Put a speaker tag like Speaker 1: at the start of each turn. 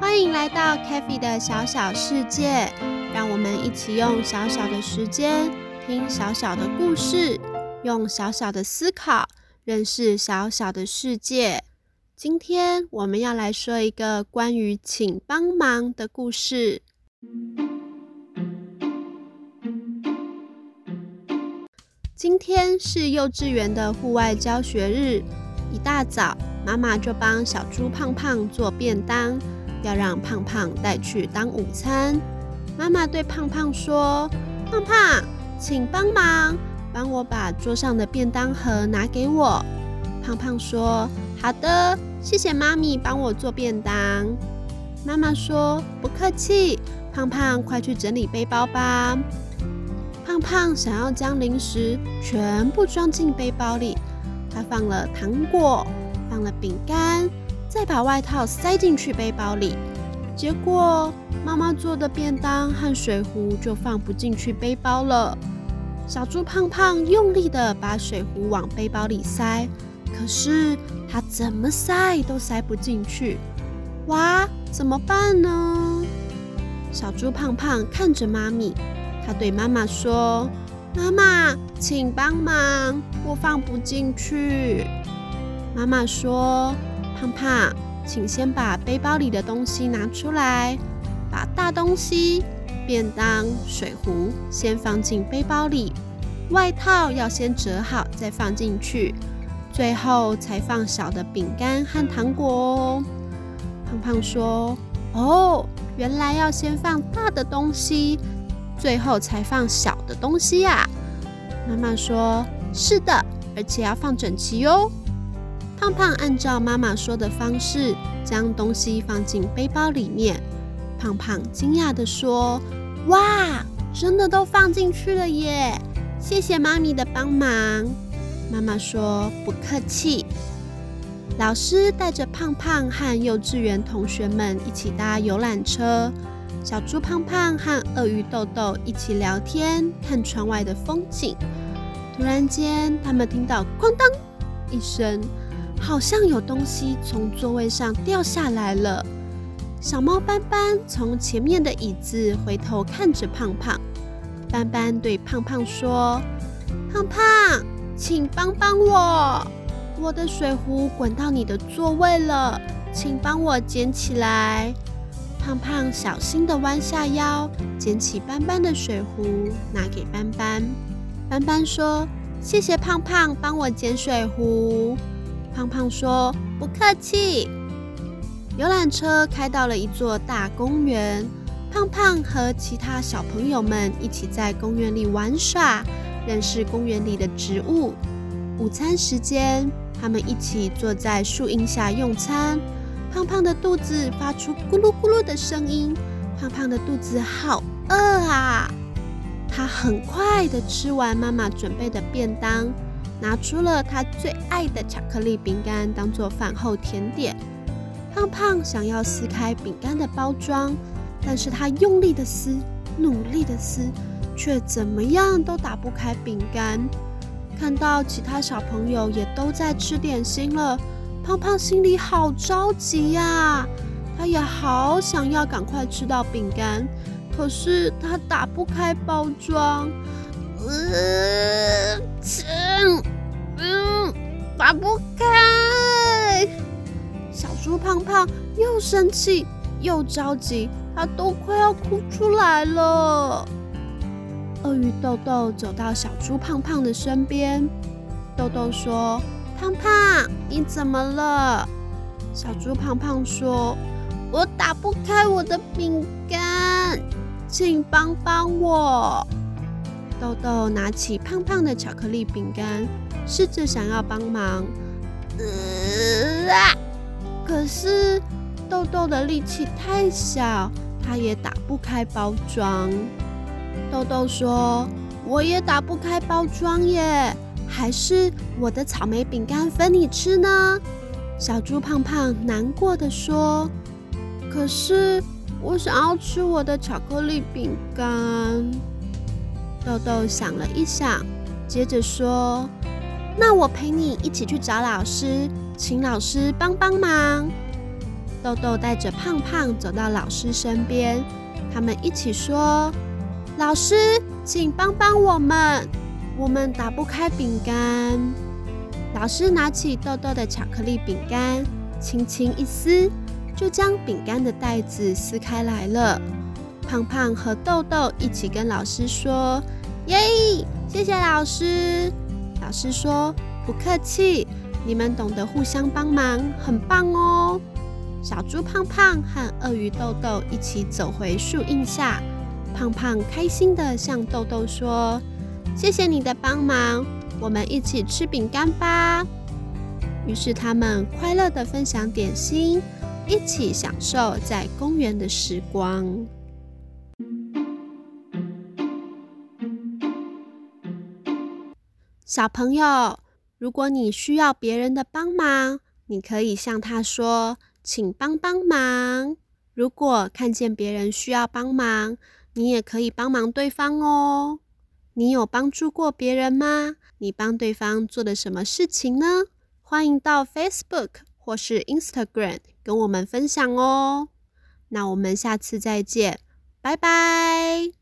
Speaker 1: 欢迎来到 k a f e 的小小世界，让我们一起用小小的时间听小小的故事，用小小的思考认识小小的世界。今天我们要来说一个关于请帮忙的故事。今天是幼稚园的户外教学日，一大早，妈妈就帮小猪胖胖做便当。要让胖胖带去当午餐。妈妈对胖胖说：“胖胖，请帮忙，帮我把桌上的便当盒拿给我。”胖胖说：“好的，谢谢妈咪帮我做便当。”妈妈说：“不客气，胖胖，快去整理背包吧。”胖胖想要将零食全部装进背包里，他放了糖果，放了饼干。再把外套塞进去背包里，结果妈妈做的便当和水壶就放不进去背包了。小猪胖胖用力的把水壶往背包里塞，可是它怎么塞都塞不进去。哇，怎么办呢？小猪胖胖看着妈咪，他对妈妈说：“妈妈，请帮忙，我放不进去。”妈妈说。胖胖，请先把背包里的东西拿出来，把大东西——便当、水壶——先放进背包里，外套要先折好再放进去，最后才放小的饼干和糖果哦。胖胖说：“哦，原来要先放大的东西，最后才放小的东西呀。”妈妈说：“是的，而且要放整齐哟。”胖胖按照妈妈说的方式，将东西放进背包里面。胖胖惊讶地说：“哇，真的都放进去了耶！谢谢妈咪的帮忙。”妈妈说：“不客气。”老师带着胖胖和幼稚园同学们一起搭游览车。小猪胖胖和鳄鱼豆豆一起聊天，看窗外的风景。突然间，他们听到“哐当”一声。好像有东西从座位上掉下来了。小猫斑斑从前面的椅子回头看着胖胖。斑斑对胖胖说：“胖胖，请帮帮我，我的水壶滚到你的座位了，请帮我捡起来。”胖胖小心地弯下腰，捡起斑斑的水壶，拿给斑斑。斑斑说：“谢谢胖胖帮我捡水壶。”胖胖说：“不客气。”游览车开到了一座大公园，胖胖和其他小朋友们一起在公园里玩耍，认识公园里的植物。午餐时间，他们一起坐在树荫下用餐。胖胖的肚子发出咕噜咕噜的声音，胖胖的肚子好饿啊！他很快的吃完妈妈准备的便当。拿出了他最爱的巧克力饼干当做饭后甜点。胖胖想要撕开饼干的包装，但是他用力的撕，努力的撕，却怎么样都打不开饼干。看到其他小朋友也都在吃点心了，胖胖心里好着急呀！他也好想要赶快吃到饼干，可是他打不开包装。呃，嗯，打不开。小猪胖胖又生气又着急，他都快要哭出来了。鳄鱼豆豆走到小猪胖胖的身边，豆豆说：“胖胖，你怎么了？”小猪胖胖说：“我打不开我的饼干，请帮帮我。”豆豆拿起胖胖的巧克力饼干，试着想要帮忙，啊！可是豆豆的力气太小，它也打不开包装。豆豆说：“我也打不开包装耶，还是我的草莓饼干分你吃呢？”小猪胖胖难过的说：“可是我想要吃我的巧克力饼干。”豆豆想了一想，接着说：“那我陪你一起去找老师，请老师帮帮忙。豆豆带着胖胖走到老师身边，他们一起说：“老师，请帮帮我们，我们打不开饼干。”老师拿起豆豆的巧克力饼干，轻轻一撕，就将饼干的袋子撕开来了。胖胖和豆豆一起跟老师说：“耶，谢谢老师。”老师说：“不客气，你们懂得互相帮忙，很棒哦。”小猪胖胖和鳄鱼豆豆一起走回树荫下，胖胖开心地向豆豆说：“谢谢你的帮忙，我们一起吃饼干吧。”于是他们快乐地分享点心，一起享受在公园的时光。小朋友，如果你需要别人的帮忙，你可以向他说。请帮帮忙！如果看见别人需要帮忙，你也可以帮忙对方哦。你有帮助过别人吗？你帮对方做了什么事情呢？欢迎到 Facebook 或是 Instagram 跟我们分享哦。那我们下次再见，拜拜。